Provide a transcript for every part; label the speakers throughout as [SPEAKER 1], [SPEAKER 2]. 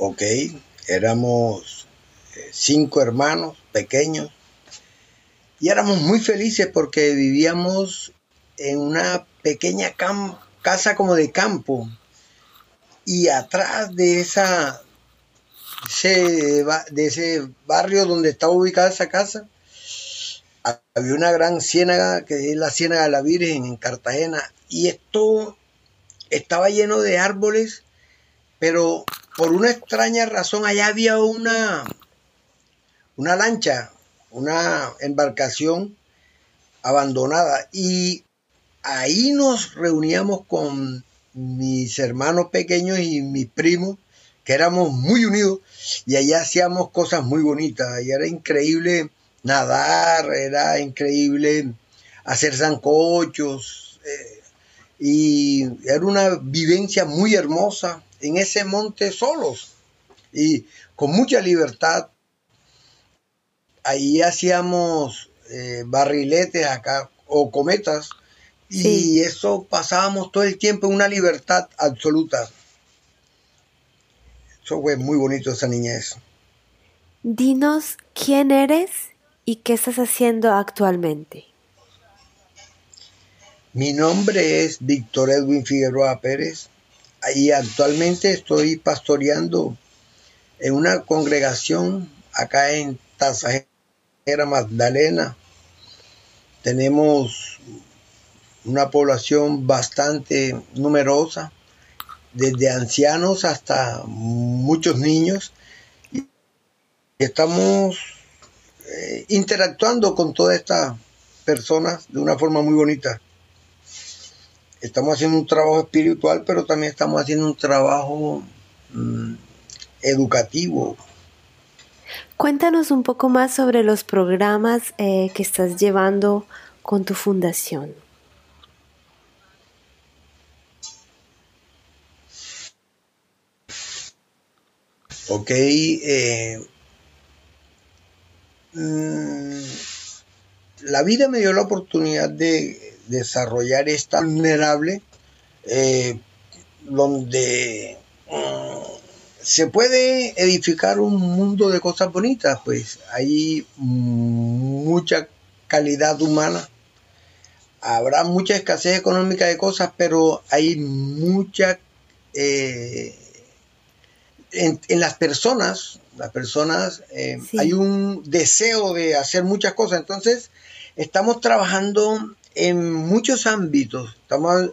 [SPEAKER 1] ok, éramos eh, cinco hermanos pequeños y éramos muy felices porque vivíamos en una pequeña casa como de campo. Y atrás de esa de ese barrio donde estaba ubicada esa casa había una gran ciénaga que es la ciénaga de la Virgen en Cartagena. Y esto estaba lleno de árboles pero por una extraña razón allá había una una lancha una embarcación abandonada. Y ahí nos reuníamos con mis hermanos pequeños y mis primos, que éramos muy unidos, y allá hacíamos cosas muy bonitas, y era increíble nadar, era increíble hacer zancochos, eh, y era una vivencia muy hermosa en ese monte solos, y con mucha libertad. Ahí hacíamos eh, barriletes acá, o cometas, y eso pasábamos todo el tiempo en una libertad absoluta. Eso fue muy bonito esa niñez.
[SPEAKER 2] Dinos quién eres y qué estás haciendo actualmente.
[SPEAKER 1] Mi nombre es Víctor Edwin Figueroa Pérez y actualmente estoy pastoreando en una congregación acá en Tasajera Magdalena. Tenemos una población bastante numerosa, desde ancianos hasta muchos niños. Y estamos eh, interactuando con todas estas personas de una forma muy bonita. Estamos haciendo un trabajo espiritual, pero también estamos haciendo un trabajo mm, educativo.
[SPEAKER 2] Cuéntanos un poco más sobre los programas eh, que estás llevando con tu fundación.
[SPEAKER 1] Ok. Eh, mm, la vida me dio la oportunidad de desarrollar esta vulnerable eh, donde mm, se puede edificar un mundo de cosas bonitas, pues hay mucha calidad humana, habrá mucha escasez económica de cosas, pero hay mucha eh, en, las personas, las personas, eh, hay un deseo de hacer muchas cosas. Entonces, estamos trabajando en muchos ámbitos. Estamos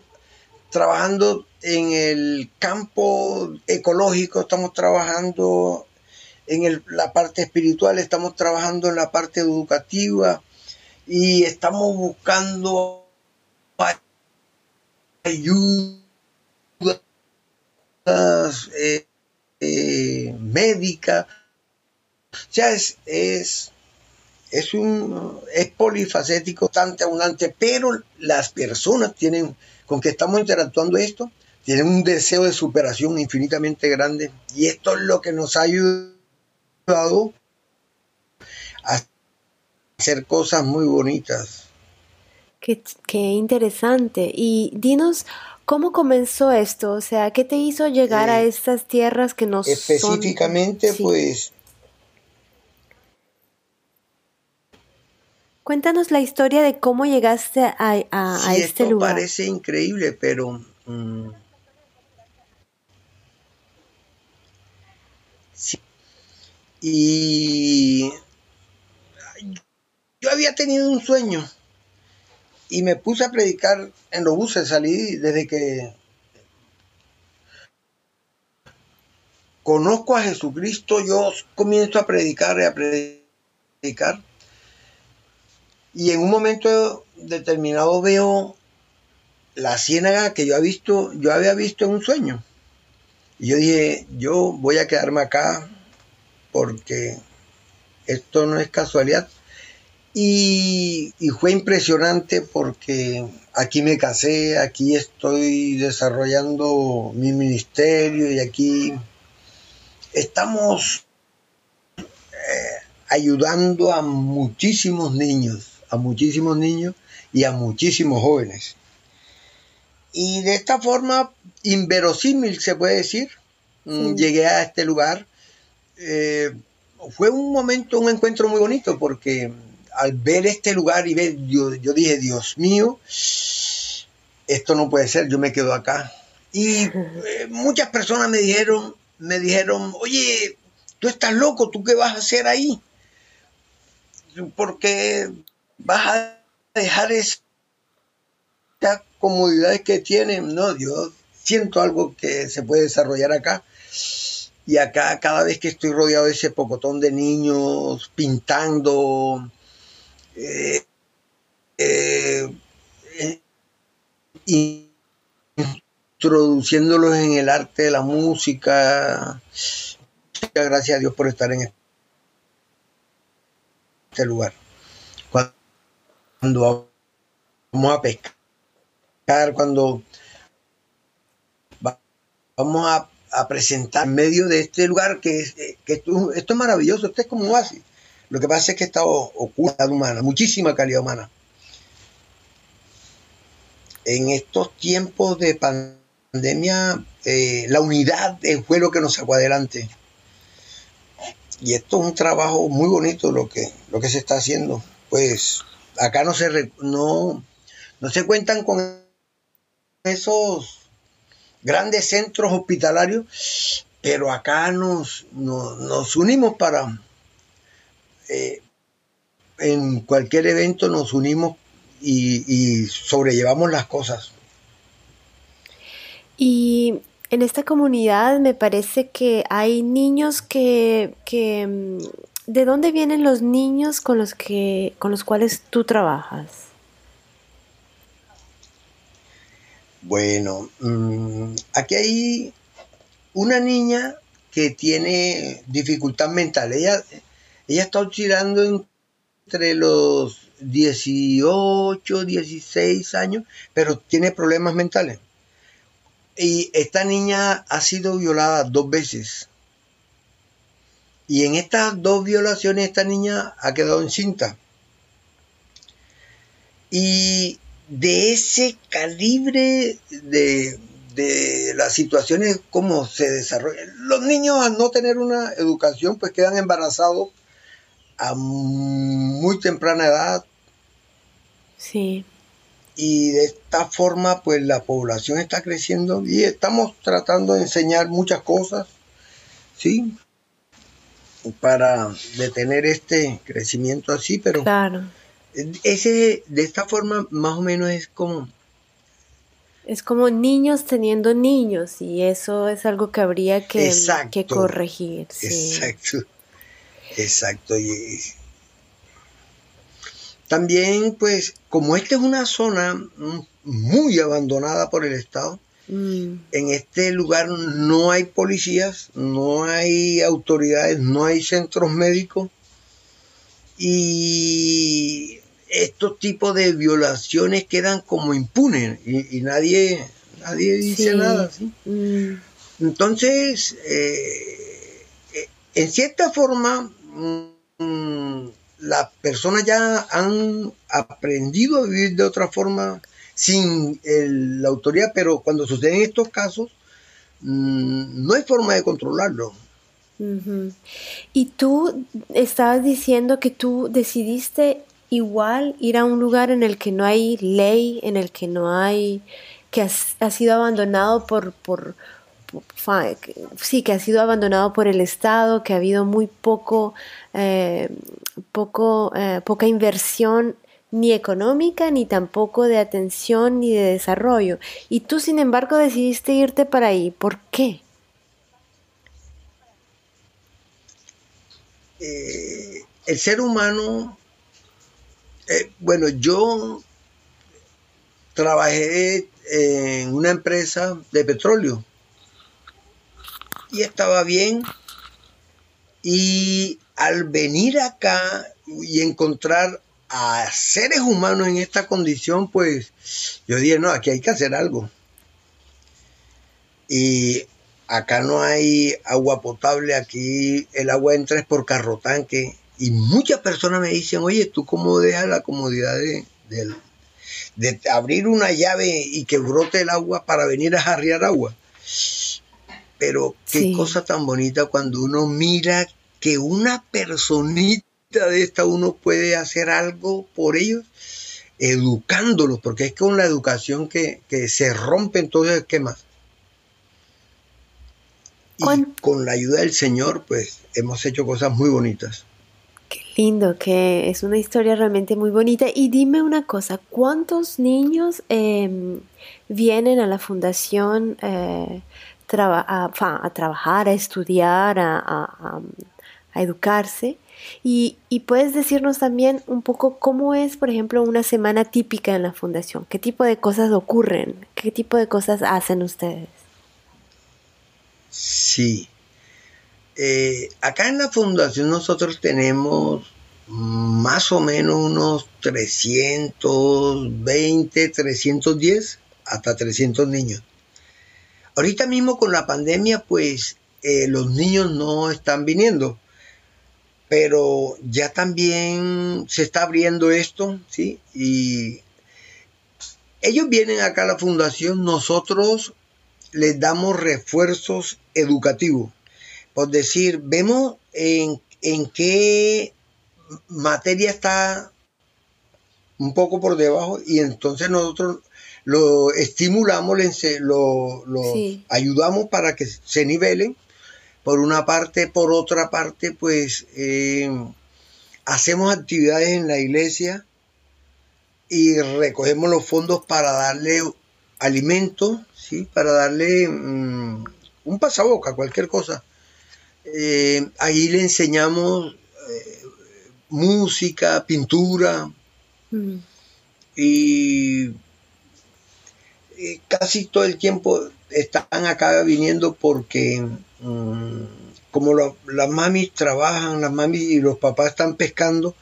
[SPEAKER 1] trabajando en el campo ecológico, estamos trabajando en la parte espiritual, estamos trabajando en la parte educativa y estamos buscando ayudas. Eh, eh, médica. O es, es, es, un, es polifacético, bastante abundante, pero las personas tienen, con que estamos interactuando esto, tienen un deseo de superación infinitamente grande. Y esto es lo que nos ha ayudado a hacer cosas muy bonitas.
[SPEAKER 2] Qué, qué interesante. Y dinos, ¿Cómo comenzó esto? O sea, ¿qué te hizo llegar a eh, estas tierras que no
[SPEAKER 1] Específicamente, pues...
[SPEAKER 2] Cuéntanos la historia de cómo llegaste a, a, este
[SPEAKER 1] esto
[SPEAKER 2] lugar.
[SPEAKER 1] Parece increíble, pero... Mm, sí. Y yo había tenido un sueño y me puse a predicar en los buses, salí desde que conozco a Jesucristo, yo comienzo a predicar y a predicar. Y en un momento determinado veo la ciénaga que yo había visto, yo había visto en un sueño. Y yo dije, yo voy a quedarme acá porque esto no es casualidad. Y, fue impresionante porque aquí me casé, aquí estoy desarrollando mi ministerio y aquí estamos eh, ayudando a muchísimos niños, a muchísimos niños y a muchísimos jóvenes. Y de esta forma, inverosímil se puede decir, mm, llegué a este lugar. Eh, fue un momento, un encuentro muy bonito porque al ver este lugar y ver, yo, yo dije, Dios mío, esto no puede ser, yo me quedo acá. Y eh, muchas personas me dijeron, me dijeron, oye, tú estás loco, ¿tú qué vas a hacer ahí? Porque vas a dejar esas comodidades que tienen. No, yo siento algo que se puede desarrollar acá. Y acá cada vez que estoy rodeado de ese pocotón de niños pintando, eh, eh, introduciendo en el arte de la música. Gracias a Dios por estar en este lugar. Cuando vamos a pescar, cuando vamos a, presentar en medio de este lugar que, esto, es maravilloso, esto es como así. Lo que pasa es que está oculta humana, muchísima calidad humana. En estos tiempos de pandemia, pandemia, eh, la unidad fue lo que nos sacó adelante. Y esto es un trabajo muy bonito lo que, lo que se está haciendo. Pues acá no se, no, no se cuentan con esos grandes centros hospitalarios, pero acá nos, nos, unimos para, eh, en cualquier evento nos unimos y sobrellevamos las cosas.
[SPEAKER 2] Y en esta comunidad me parece que hay niños que, mm, ¿de dónde vienen los niños con los que con los cuales tú trabajas?
[SPEAKER 1] Bueno, mm, aquí hay una niña que tiene dificultad mental. Ella, ella está oscilando entre los 18, 16 años, pero tiene problemas mentales. Y esta niña ha sido violada dos veces. Y en estas dos violaciones esta niña ha quedado encinta. Y de ese calibre de, de las situaciones, cómo se desarrollan. Los niños al no tener una educación, pues quedan embarazados a muy temprana edad.
[SPEAKER 2] Sí
[SPEAKER 1] y de esta forma pues la población está creciendo y estamos tratando de enseñar muchas cosas, ¿sí? Para detener este crecimiento así, pero
[SPEAKER 2] claro.
[SPEAKER 1] ese de esta forma más o menos es como
[SPEAKER 2] es como niños teniendo niños y eso es algo que habría que, que corregir.
[SPEAKER 1] Exacto. Exacto. Y, también, pues, como esta es una zona muy abandonada por el Estado, mm. en este lugar no hay policías, no hay autoridades, no hay centros médicos y estos tipos de violaciones quedan como impunes y, nadie, nadie dice nada. Mm. Entonces, eh, eh, en cierta forma, mm, las personas ya han aprendido a vivir de otra forma sin la autoridad, pero cuando suceden estos casos, mm, no hay forma de controlarlo.
[SPEAKER 2] Y tú estabas diciendo que tú decidiste igual ir a un lugar en el que no hay ley, en el que no hay, que ha sido abandonado por, por, sí, que ha sido abandonado por el Estado, que ha habido muy poco, eh, poco eh, poca inversión ni económica, ni tampoco de atención, ni de desarrollo. Y tú, sin embargo, decidiste irte para ahí. ¿Por qué?
[SPEAKER 1] Eh, el ser humano, bueno, yo trabajé en una empresa de petróleo y estaba bien. Y al venir acá y encontrar a seres humanos en esta condición, pues yo dije, no, aquí hay que hacer algo. Y acá no hay agua potable, aquí el agua entra es por carro tanque. Y muchas personas me dicen, oye, ¿tú cómo dejas la comodidad de, de abrir una llave y que brote el agua para venir a jarrear agua? pero qué cosa tan bonita cuando uno mira que una personita de esta uno puede hacer algo por ellos, educándolos, porque es con la educación que, que se rompen todos los esquemas. Y con la ayuda del Señor, pues hemos hecho cosas muy bonitas.
[SPEAKER 2] Qué lindo, que es una historia realmente muy bonita. Y dime una cosa, ¿cuántos niños em, vienen a la fundación eh, a, trabajar, a estudiar, a, educarse? Y, y, puedes decirnos también un poco cómo es, por ejemplo, una semana típica en la fundación, qué tipo de cosas ocurren, qué tipo de cosas hacen ustedes.
[SPEAKER 1] Sí. Eh, acá en la fundación nosotros tenemos más o menos unos 320, 310, hasta 300 niños. Ahorita mismo con la pandemia, pues eh, los niños no están viniendo, pero ya también se está abriendo esto, ¿sí? Y ellos vienen acá a la fundación, nosotros les damos refuerzos educativos. Por decir, vemos en, qué materia está un poco por debajo y entonces nosotros lo estimulamos, lo, ayudamos para que se nivelen. Por una parte, por otra parte, pues eh, hacemos actividades en la iglesia y recogemos los fondos para darle alimento, ¿sí? para darle mm, un pasaboca, cualquier cosa. Eh, ahí le enseñamos eh, música, pintura mm. y, casi todo el tiempo están acá viniendo porque mm, como las mamis trabajan, las mamis y los papás están pescando,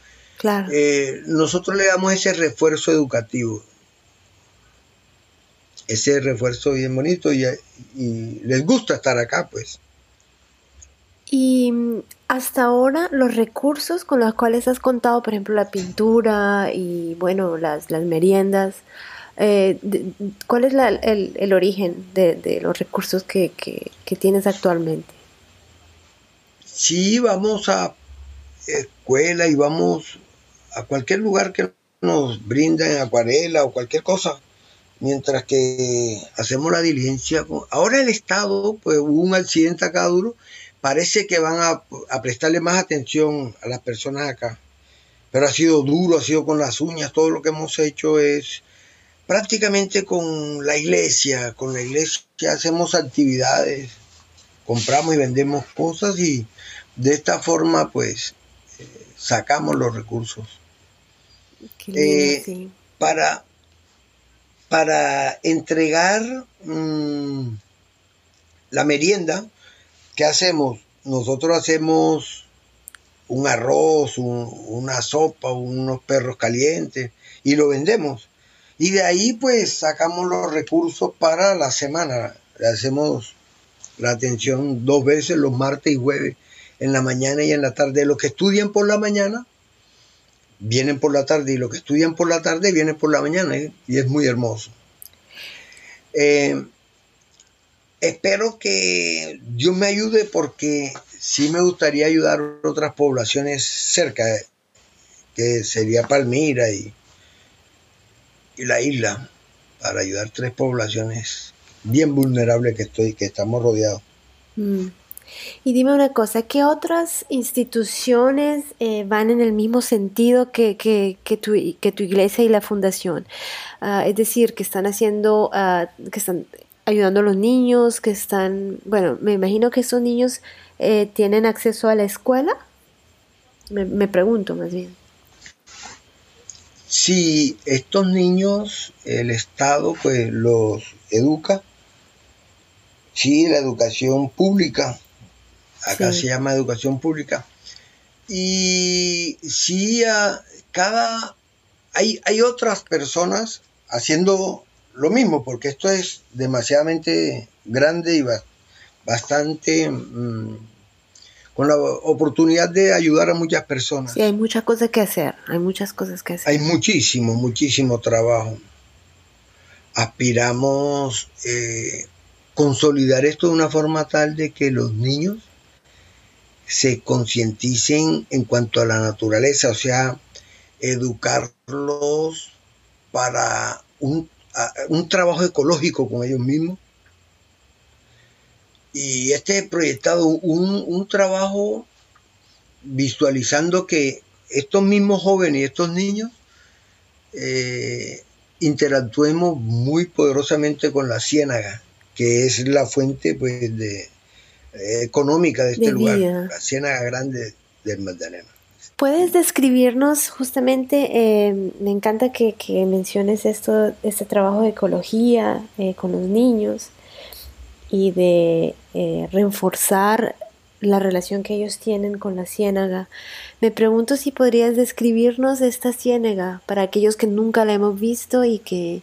[SPEAKER 1] eh, nosotros le damos ese refuerzo educativo ese refuerzo bien bonito y, les gusta estar acá, pues.
[SPEAKER 2] Y hasta ahora los recursos con los cuales has contado, por ejemplo, la pintura y bueno, las, las meriendas, eh, ¿cuál es el, origen de, los recursos que, tienes actualmente?
[SPEAKER 1] Sí, vamos a escuela y vamos a cualquier lugar que nos brinden acuarela o cualquier cosa mientras que hacemos la diligencia. Ahora el Estado, pues hubo un accidente acá duro, parece que van a, prestarle más atención a las personas acá. Pero ha sido duro, ha sido con las uñas, todo lo que hemos hecho es prácticamente con la iglesia, con la iglesia hacemos actividades, compramos y vendemos cosas y de esta forma pues eh, sacamos los recursos. Eh, para, para entregar mm, la merienda, ¿qué hacemos? Nosotros hacemos un arroz, una sopa, unos perros calientes y lo vendemos. Y de ahí pues sacamos los recursos para la semana. Le hacemos la atención dos veces, los martes y jueves, en la mañana y en la tarde. Los que estudian por la mañana, vienen por la tarde y los que estudian por la tarde vienen por la mañana ¿eh? y es muy hermoso. Eh, espero que Dios me ayude porque sí me gustaría ayudar a otras poblaciones cerca, que sería Palmira y, y la isla, para ayudar tres poblaciones bien vulnerables que estoy, que estamos rodeados.
[SPEAKER 2] Mm. Y dime una cosa, ¿qué otras instituciones eh, van en el mismo sentido que, que, tu, que tu iglesia y la fundación? Ah, es decir, que están haciendo, uh, que están ayudando a los niños, que están, bueno, me imagino que esos niños eh, tienen acceso a la escuela. Me, me pregunto más bien.
[SPEAKER 1] Si estos niños, el Estado pues los educa, sí, la educación pública, acá se llama educación pública. Y si cada hay, hay otras personas haciendo lo mismo, porque esto es demasiadamente grande y bastante mm, con la oportunidad de ayudar a muchas personas.
[SPEAKER 2] Sí, hay muchas cosas que hacer, hay muchas cosas que hacer.
[SPEAKER 1] Hay muchísimo, muchísimo trabajo. Aspiramos eh, consolidar esto de una forma tal de que los niños se concienticen en cuanto a la naturaleza, o sea, educarlos para un, trabajo ecológico con ellos mismos. Y este proyectado un, trabajo visualizando que estos mismos jóvenes y estos niños eh, interactuemos muy poderosamente con la ciénaga, que es la fuente pues, de, eh, económica de este lugar, la Ciénaga Grande del Magdalena.
[SPEAKER 2] ¿Puedes describirnos justamente, eh, me encanta que, menciones esto, este trabajo de ecología con los niños y de reforzar la relación que ellos tienen con la ciénaga. Me pregunto si podrías describirnos esta ciénaga para aquellos que nunca la hemos visto y que,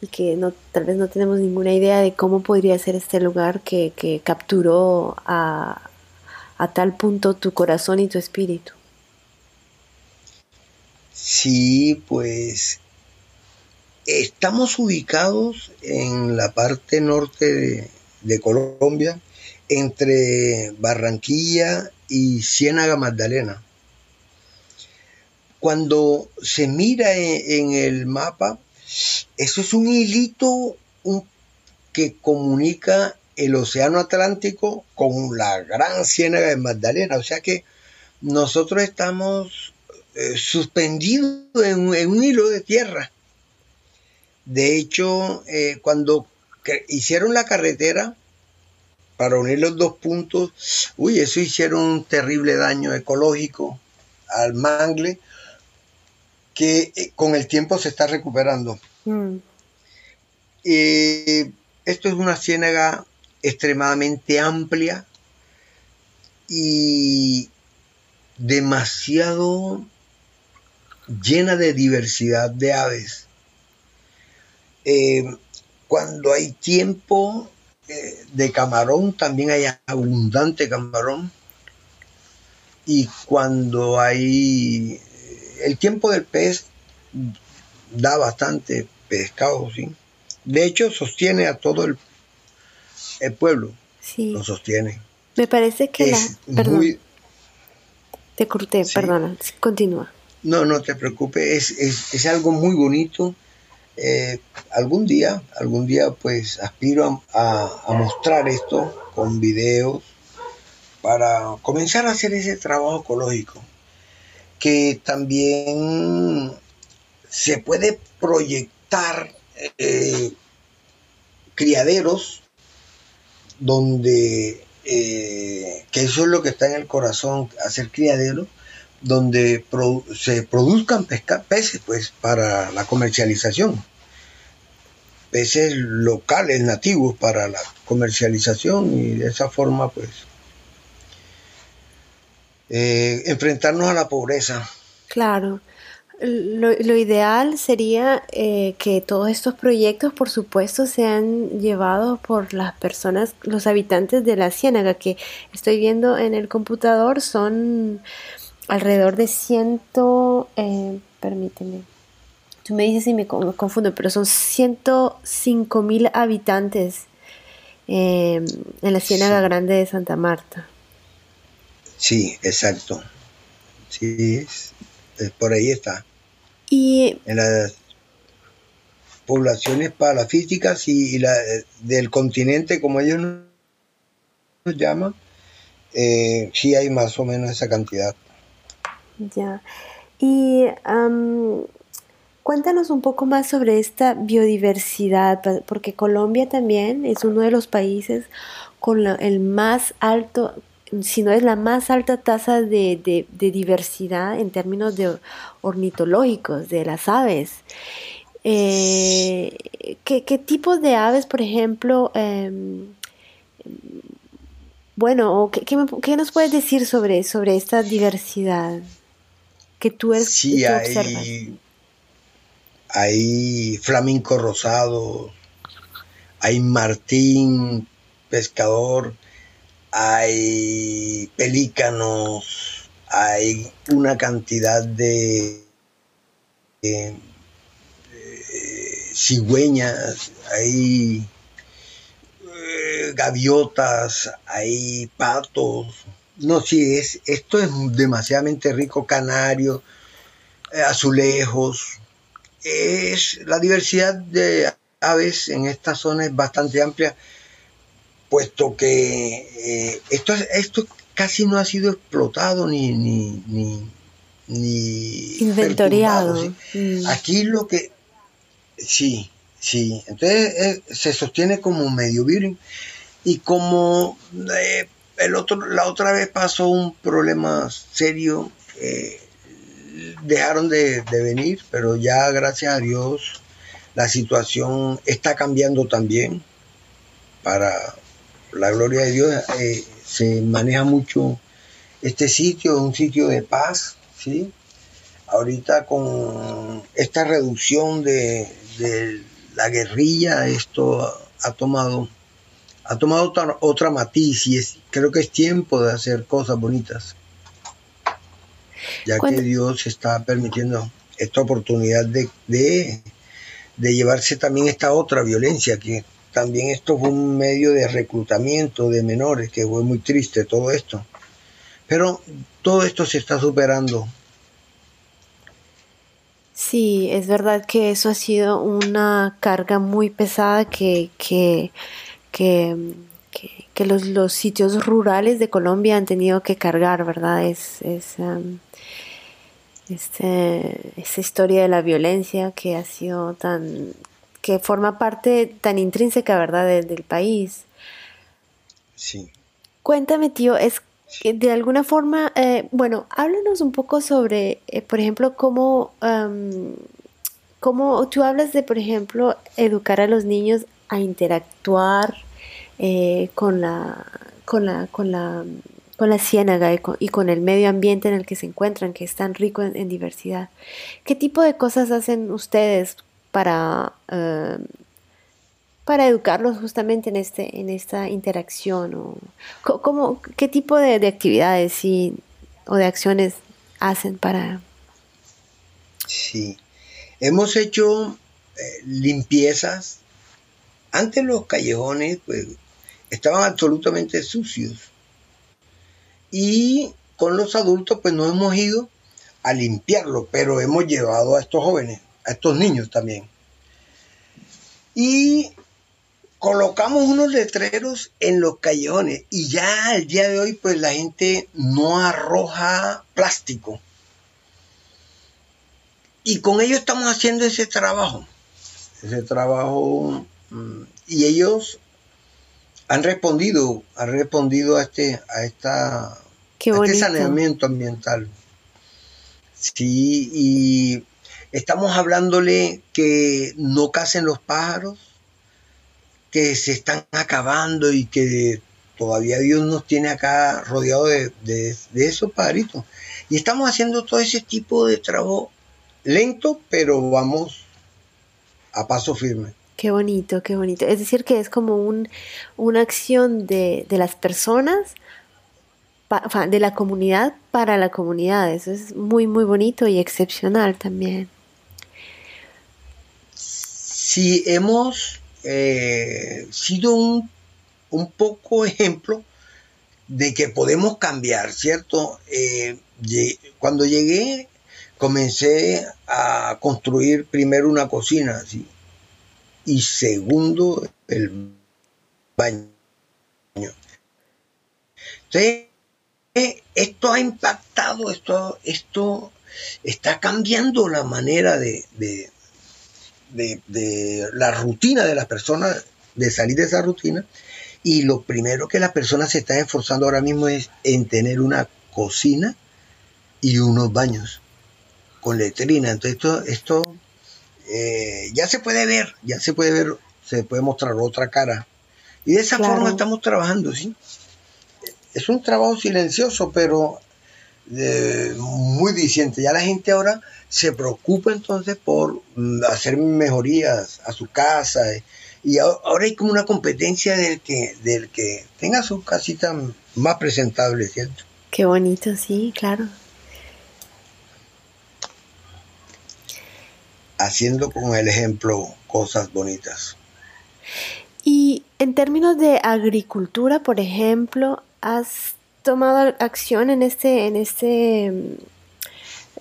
[SPEAKER 2] y que tal vez no tenemos ninguna idea de cómo podría ser este lugar que, capturó a, tal punto tu corazón y tu espíritu.
[SPEAKER 1] Sí, pues estamos ubicados en la parte norte de, Colombia, entre Barranquilla y Ciénaga Magdalena. Cuando se mira en el mapa, eso es un hilito que comunica el Océano Atlántico con la gran ciénaga de Magdalena. O sea que nosotros estamos eh, suspendidos en, un hilo de tierra. De hecho, eh, cuando hicieron la carretera para unir los dos puntos, uy, eso hicieron un terrible daño ecológico al mangle que eh, con el tiempo se está recuperando. Mm. Eh, esto es una ciénaga extremadamente amplia y demasiado llena de diversidad de aves. Eh, cuando hay tiempo de camarón, también hay abundante camarón. Y cuando hay el tiempo del pez da bastante pescado, ¿sí? De hecho, sostiene a todo el, el pueblo. Sí. Lo sostiene.
[SPEAKER 2] Me parece que la... Perdón. Te corté, perdona. Continúa.
[SPEAKER 1] No, no te preocupes. Es, es, algo muy bonito. Eh, algún día, algún día, pues aspiro a, mostrar esto con videos para comenzar a hacer ese trabajo ecológico que también se puede proyectar eh, criaderos donde, eh, que eso es lo que está en el corazón, hacer criaderos, donde se produzcan peces pues, para la comercialización, peces locales, nativos para la comercialización y de esa forma pues eh, enfrentarnos a la pobreza.
[SPEAKER 2] Claro. Lo, ideal sería eh, que todos estos proyectos, por supuesto, sean llevados por las personas, los habitantes de la ciénaga, que estoy viendo en el computador, son alrededor de ciento, eh, permíteme, tú me dices si me, confundo, pero son 105 mil habitantes en la ciénaga grande de Santa Marta.
[SPEAKER 1] Sí, exacto. Sí, por ahí está.
[SPEAKER 2] Y
[SPEAKER 1] en las poblaciones parafísicas y, la, del continente, como ellos nos llaman, eh, sí hay más o menos esa cantidad.
[SPEAKER 2] Ya. Y cuéntanos un poco más sobre esta biodiversidad, porque Colombia también es uno de los países con el más alto si no es la más alta tasa de, diversidad en términos de ornitológicos de las aves. Eh, ¿qué, ¿qué, tipo de aves, por ejemplo, em, bueno, ¿qué, qué, nos puedes decir sobre, sobre esta diversidad que tú, es,
[SPEAKER 1] sí, hay, Hay flamenco rosado, hay martín, pescador, hay pelícanos, hay una cantidad de, cigüeñas, hay eh, gaviotas, hay patos. No, sí, es, esto es demasiadamente rico, canario, eh, azulejos. Es, la diversidad de aves en esta zona es bastante amplia, puesto que esto, esto casi no ha sido explotado ni, ni, ni,
[SPEAKER 2] inventoriado.
[SPEAKER 1] Mm. Aquí lo que sí, sí, entonces eh, se sostiene como medio virgen y como eh, el otro la otra vez pasó un problema serio eh, dejaron de, venir pero ya gracias a Dios la situación está cambiando también para la gloria de Dios se maneja mucho este sitio, un sitio de paz, ¿sí? Ahorita con esta reducción de, la guerrilla, esto ha tomado, ha tomado otra, matiz y es, creo que es tiempo de hacer cosas bonitas, ya que Dios está permitiendo esta oportunidad de, de, de llevarse también esta otra violencia que también esto fue un medio de reclutamiento de menores, que fue muy triste todo esto. Pero todo esto se está superando.
[SPEAKER 2] Sí, es verdad que eso ha sido una carga muy pesada que, que, que, que, los, los, sitios rurales de Colombia han tenido que cargar, ¿verdad? Es, es um, este, esa historia de la violencia que ha sido tan que forma parte tan intrínseca, ¿verdad?, del país.
[SPEAKER 1] Sí.
[SPEAKER 2] Cuéntame, tío, es que de alguna forma, eh, bueno, háblanos un poco sobre, eh, por ejemplo, cómo, cómo tú hablas de, por ejemplo, educar a los niños a interactuar eh, con la, con la, con la, con la ciénaga y con, el medio ambiente en el que se encuentran, que es tan rico en diversidad. ¿Qué tipo de cosas hacen ustedes para, eh, para educarlos justamente en, este, en esta interacción? O, ¿cómo, ¿Qué tipo de, actividades y, o de acciones hacen para...?
[SPEAKER 1] Sí, hemos hecho eh, limpiezas. Antes los callejones pues, estaban absolutamente sucios. Y con los adultos pues no hemos ido a limpiarlo, pero hemos llevado a estos jóvenes a estos niños también. Y colocamos unos letreros en los callejones y ya al día de hoy pues la gente no arroja plástico. Y con ellos estamos haciendo ese trabajo, ese trabajo y ellos han respondido, han respondido a este, a esta, a este saneamiento ambiental. Sí, y Estamos hablándole que no casen los pájaros, que se están acabando y que todavía Dios nos tiene acá rodeado de, esos pajaritos. Y estamos haciendo todo ese tipo de trabajo lento, pero vamos a paso firme.
[SPEAKER 2] Qué bonito, qué bonito. Es decir, que es como un, una acción de, de las personas, de la comunidad para la comunidad. Eso es muy, muy bonito y excepcional también
[SPEAKER 1] si hemos eh, sido un, poco ejemplo de que podemos cambiar, ¿cierto? Eh, cuando llegué, comencé a construir primero una cocina, ¿sí? Y segundo, el baño. Entonces, esto ha impactado, esto, esto está cambiando la manera de, de, la rutina de las personas, de salir de esa rutina. Y lo primero que las personas se están esforzando ahora mismo es en tener una cocina y unos baños con letrina. Entonces esto, esto eh, ya se puede ver, ya se puede ver, se puede mostrar otra cara. Y de esa forma estamos trabajando, ¿sí? Es un trabajo silencioso, pero eh, muy diciente. Ya la gente ahora se preocupa entonces por mm, hacer mejorías a su casa. Y ahora hay como una competencia del que, del que tenga su casita más presentable, ¿cierto?
[SPEAKER 2] Qué bonito, sí, claro.
[SPEAKER 1] Haciendo con el ejemplo cosas bonitas.
[SPEAKER 2] Y En términos de agricultura, por ejemplo, ¿has tomado acción en este, en este,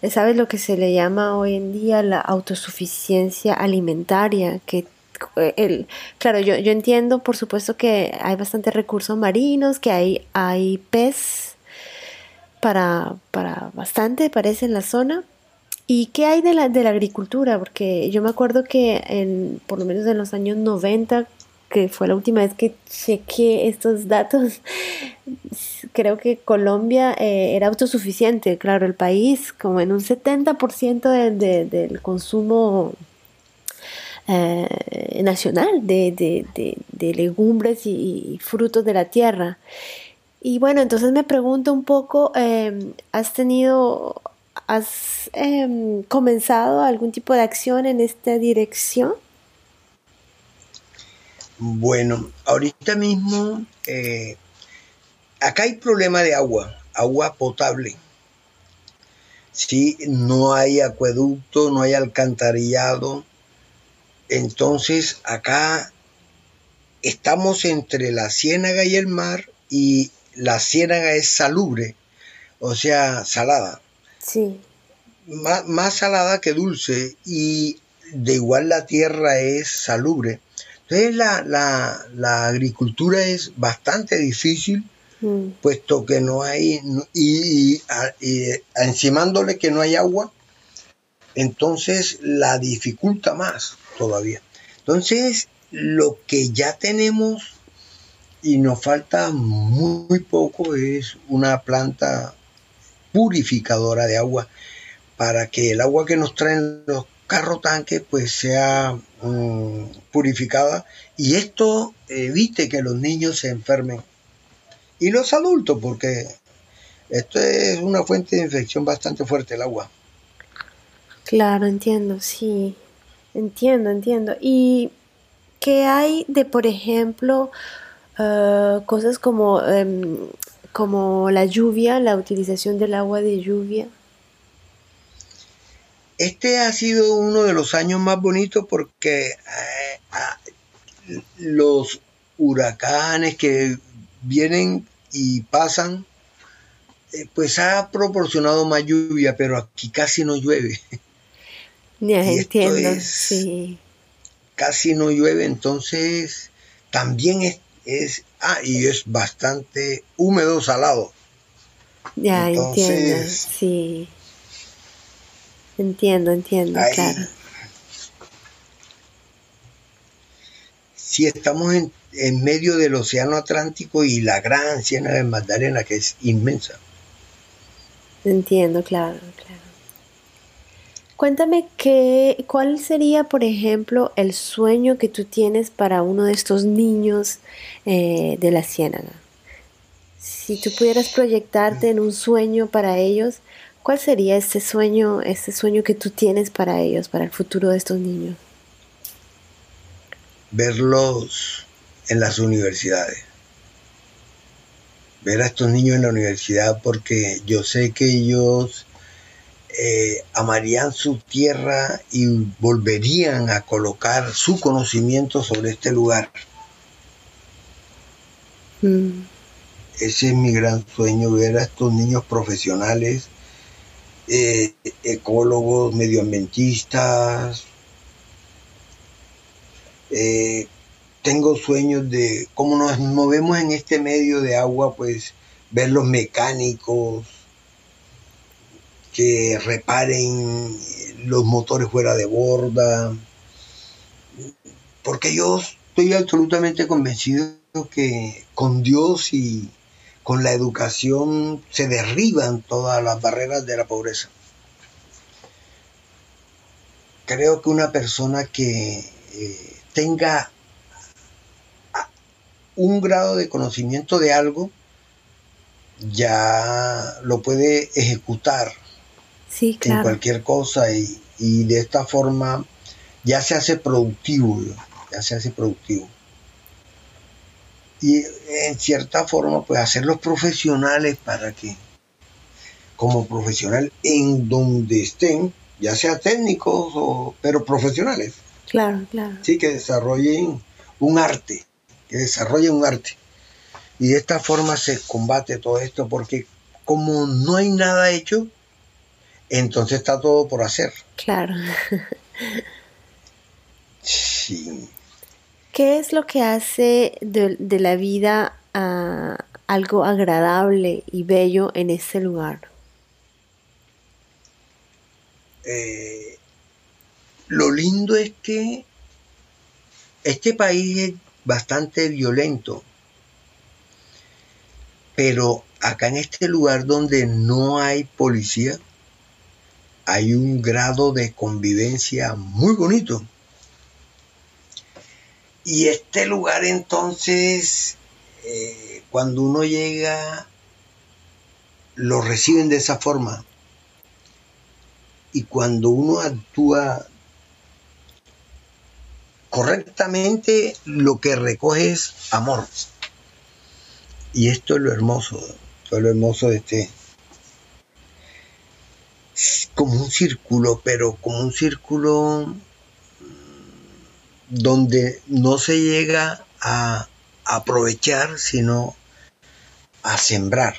[SPEAKER 2] sabes lo que se le llama hoy en día la autosuficiencia alimentaria, que el, claro, yo, yo entiendo por supuesto que hay bastantes recursos marinos, que hay, hay pez para, para bastante, parece, en la zona. ¿Y qué hay de la, de la agricultura? Porque yo me acuerdo que en, por lo menos en los años 90, que fue la última vez que chequeé estos datos, creo que Colombia eh, era autosuficiente, claro, el país como en un 70% de, del consumo eh, nacional de, legumbres y, frutos de la tierra. Y bueno, entonces me pregunto un poco, em, ¿has tenido, has em, comenzado algún tipo de acción en esta dirección?
[SPEAKER 1] Bueno, ahorita mismo eh, acá hay problema de agua, agua potable. Sí, no hay acueducto, no hay alcantarillado. Entonces acá estamos entre la ciénaga y el mar y la ciénaga es salubre, o sea, salada.
[SPEAKER 2] Sí.
[SPEAKER 1] Más, más salada que dulce y de igual la tierra es salubre. Entonces la, agricultura es bastante difícil, mm. puesto que no hay, y, y, encimándole que no hay agua, entonces la dificulta más todavía. Entonces, lo que ya tenemos y nos falta muy poco es una planta purificadora de agua para que el agua que nos traen los carro tanque pues sea mm, purificada y esto evite que los niños se enfermen y los adultos porque esto es una fuente de infección bastante fuerte el agua.
[SPEAKER 2] Claro, entiendo, sí, entiendo, entiendo. ¿Y qué hay de, por ejemplo, eh, cosas como, em, como la lluvia, la utilización del agua de lluvia?
[SPEAKER 1] Este ha sido uno de los años más bonitos porque eh, ah, los huracanes que vienen y pasan, eh, pues ha proporcionado más lluvia, pero aquí casi no llueve.
[SPEAKER 2] Ya entiendo, sí.
[SPEAKER 1] Casi no llueve, entonces también es, es, ah, y es bastante húmedo, salado.
[SPEAKER 2] Ya entiendo, sí. Entiendo, entiendo, claro.
[SPEAKER 1] Si estamos en, en, medio del Océano Atlántico y la gran Ciénaga de Magdalena, que es inmensa.
[SPEAKER 2] Entiendo, claro, claro. Cuéntame qué, cuál sería, por ejemplo, el sueño que tú tienes para uno de estos niños eh, de la Ciénaga. Si tú pudieras proyectarte en un sueño para ellos, ¿Cuál sería ese sueño, ese sueño que tú tienes para ellos, para el futuro de estos niños?
[SPEAKER 1] Verlos en las universidades. Ver a estos niños en la universidad porque yo sé que ellos eh, amarían su tierra y volverían a colocar su conocimiento sobre este lugar. Mm. Ese es mi gran sueño, ver a estos niños profesionales eh, ecólogos, medioambientistas. Eh, tengo sueños de cómo nos movemos en este medio de agua, pues ver los mecánicos que reparen los motores fuera de borda, porque yo estoy absolutamente convencido que con Dios y con la educación se derriban todas las barreras de la pobreza. Creo que una persona que eh, tenga un grado de conocimiento de algo ya lo puede ejecutar en cualquier cosa y, y de esta forma ya se hace productivo, ya se hace productivo y en cierta forma pues hacerlos profesionales para que como profesional en donde estén, ya sea técnicos o pero profesionales.
[SPEAKER 2] Claro, claro.
[SPEAKER 1] Sí, que desarrollen un arte que desarrollen un arte. Y de esta forma se combate todo esto, porque como no hay nada hecho, entonces está todo por hacer.
[SPEAKER 2] Claro.
[SPEAKER 1] Sí.
[SPEAKER 2] ¿Qué es lo que hace de, la vida ah, algo agradable y bello en ese lugar?
[SPEAKER 1] Eh, lo lindo es que este país es bastante violento, pero acá en este lugar donde no hay policía, hay un grado de convivencia muy bonito. Y este lugar entonces, eh, cuando uno llega, lo reciben de esa forma. Y cuando uno actúa correctamente, lo que recoge es amor. Y esto es lo hermoso, esto es lo hermoso de este, como un círculo, pero como un círculo donde no se llega a aprovechar, sino a sembrar.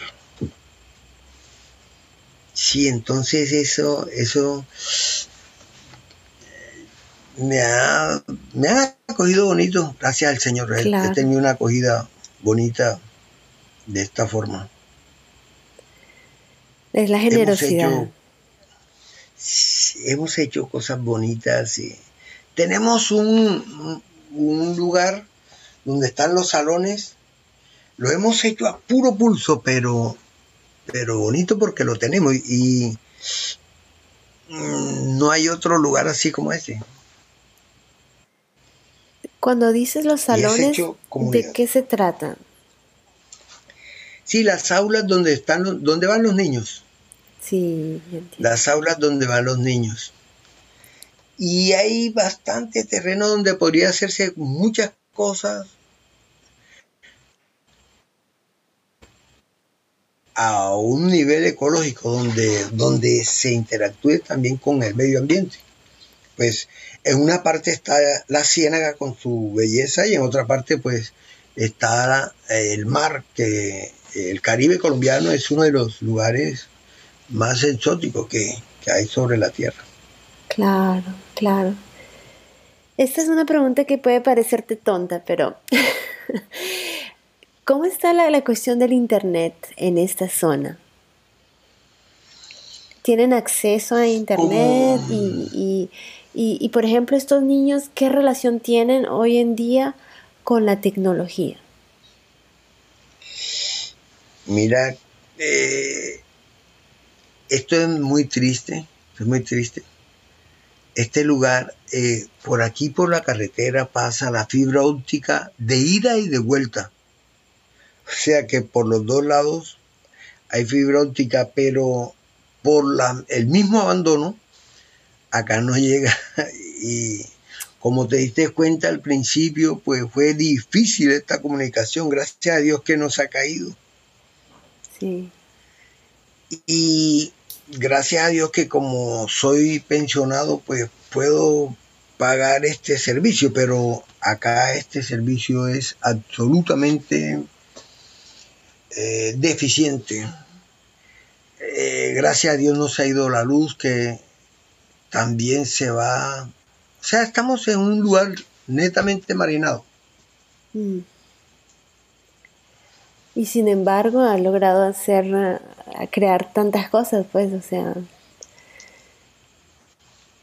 [SPEAKER 1] Sí, entonces eso, eso me ha, me ha acogido bonito, gracias al Señor. He tenido una acogida bonita de esta forma.
[SPEAKER 2] Es la generosidad.
[SPEAKER 1] Hemos hecho, hemos hecho cosas bonitas y tenemos un, lugar donde están los salones. Lo hemos hecho a puro pulso, pero, pero bonito porque lo tenemos y, mm, no hay otro lugar así como ese.
[SPEAKER 2] Cuando dices los salones, ¿de qué se trata?
[SPEAKER 1] Sí, las aulas donde están, donde van los niños.
[SPEAKER 2] Sí,
[SPEAKER 1] las aulas donde van los niños. Y hay bastante terreno donde podría hacerse muchas cosas. A un nivel ecológico donde, donde se interactúe también con el medio ambiente. Pues en una parte está la ciénaga con su belleza y en otra parte pues está el mar, que el Caribe colombiano es uno de los lugares más exóticos que hay sobre la Tierra.
[SPEAKER 2] Claro, claro. Esta es una pregunta que puede parecerte tonta, pero ¿cómo está la, cuestión del Internet en esta zona? ¿Tienen acceso a Internet? Y, y, por ejemplo, estos niños, ¿qué relación tienen hoy en día con la tecnología?
[SPEAKER 1] Mira, eh, esto es muy triste, es muy triste este lugar, eh, por aquí por la carretera pasa la fibra óptica de ida y de vuelta. O sea que por los dos lados hay fibra óptica, pero por la, el mismo abandono, acá no llega. Y como te diste cuenta al principio, pues fue difícil esta comunicación. Gracias a Dios que nos ha caído.
[SPEAKER 2] Sí.
[SPEAKER 1] Y gracias a Dios que como soy pensionado, pues puedo pagar este servicio, pero acá este servicio es absolutamente eh, deficiente. Eh, gracias a Dios nos ha ido la luz que también se va. O sea, estamos en un lugar netamente marinado. Mm.
[SPEAKER 2] Y sin embargo ha logrado hacer, a crear tantas cosas, pues, o sea.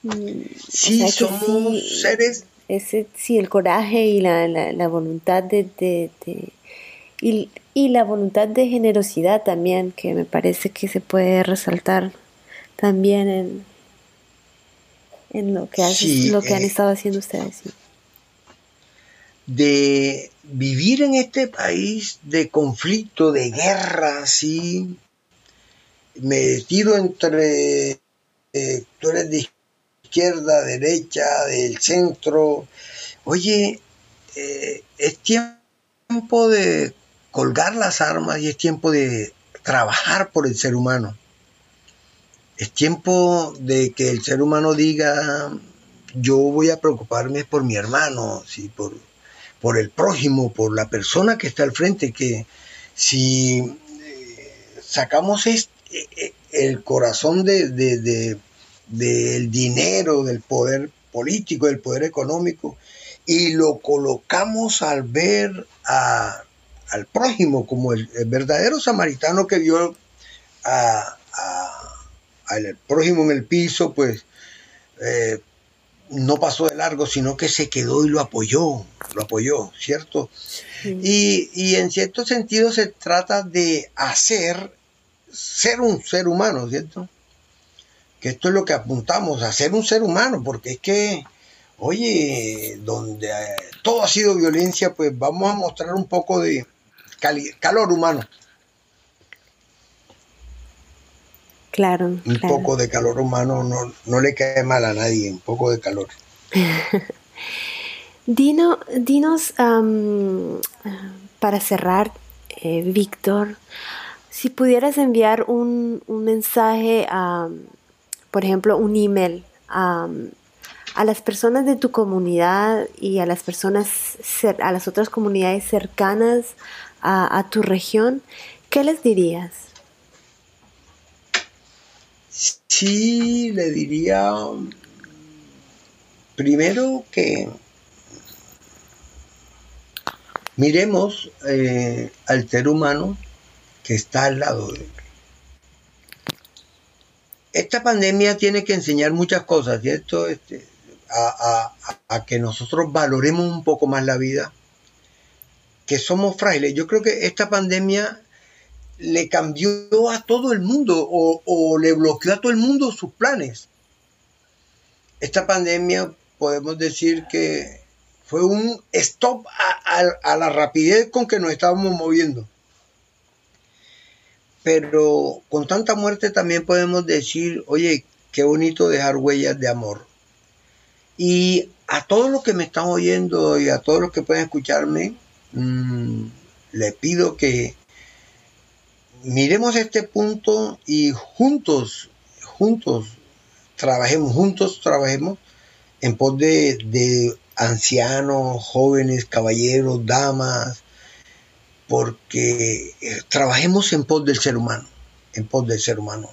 [SPEAKER 1] Mm, sí, somos seres.
[SPEAKER 2] Ese, sí, el coraje y la, la, voluntad de, de, y, y, la voluntad de generosidad también, que me parece que se puede resaltar también en, en lo que, lo que han eh, estado haciendo ustedes.
[SPEAKER 1] De vivir en este país de conflicto, de guerra, así, metido entre, eh, tú eres de izquierda, derecha, del centro, oye, eh, es tiempo de colgar las armas y es tiempo de trabajar por el ser humano. Es tiempo de que el ser humano diga, yo voy a preocuparme por mi hermano, ¿sí? por, por el prójimo, por la persona que está al frente, que si eh, sacamos este, el corazón de, del dinero, del poder político, del poder económico, y lo colocamos al ver al prójimo como el, verdadero samaritano que vio al prójimo en el piso, pues eh, no pasó de largo, sino que se quedó y lo apoyó, lo apoyó, ¿cierto? Y, y, en cierto sentido se trata de hacer ser un ser humano, ¿cierto? Que esto es lo que apuntamos, a ser un ser humano, porque es que, oye, donde eh, todo ha sido violencia, pues vamos a mostrar un poco de calor humano.
[SPEAKER 2] Claro.
[SPEAKER 1] Un poco de calor humano no, no, le cae mal a nadie, un poco de calor.
[SPEAKER 2] Dino, dinos, para cerrar, eh, Víctor, si pudieras enviar un, mensaje, a, por ejemplo, un email a, las personas de tu comunidad y a las personas, a las otras comunidades cercanas a, tu región, ¿qué les dirías?
[SPEAKER 1] Sí, le diría primero que miremos eh, al ser humano que está al lado de él. Esta pandemia tiene que enseñar muchas cosas, ¿cierto? Este, a, que nosotros valoremos un poco más la vida, que somos frágiles. Yo creo que esta pandemia le cambió a todo el mundo o, o le bloqueó a todo el mundo sus planes. Esta pandemia podemos decir que fue un stop a, a la rapidez con que nos estábamos moviendo pero con tanta muerte también podemos decir, oye, qué bonito dejar huellas de amor. Y a todos los que me están oyendo y a todos los que pueden escucharme, mm, le pido que miremos este punto y juntos, juntos, trabajemos, juntos trabajemos en pos de, de ancianos, jóvenes, caballeros, damas, porque eh, trabajemos en pos del ser humano, en pos del ser humano.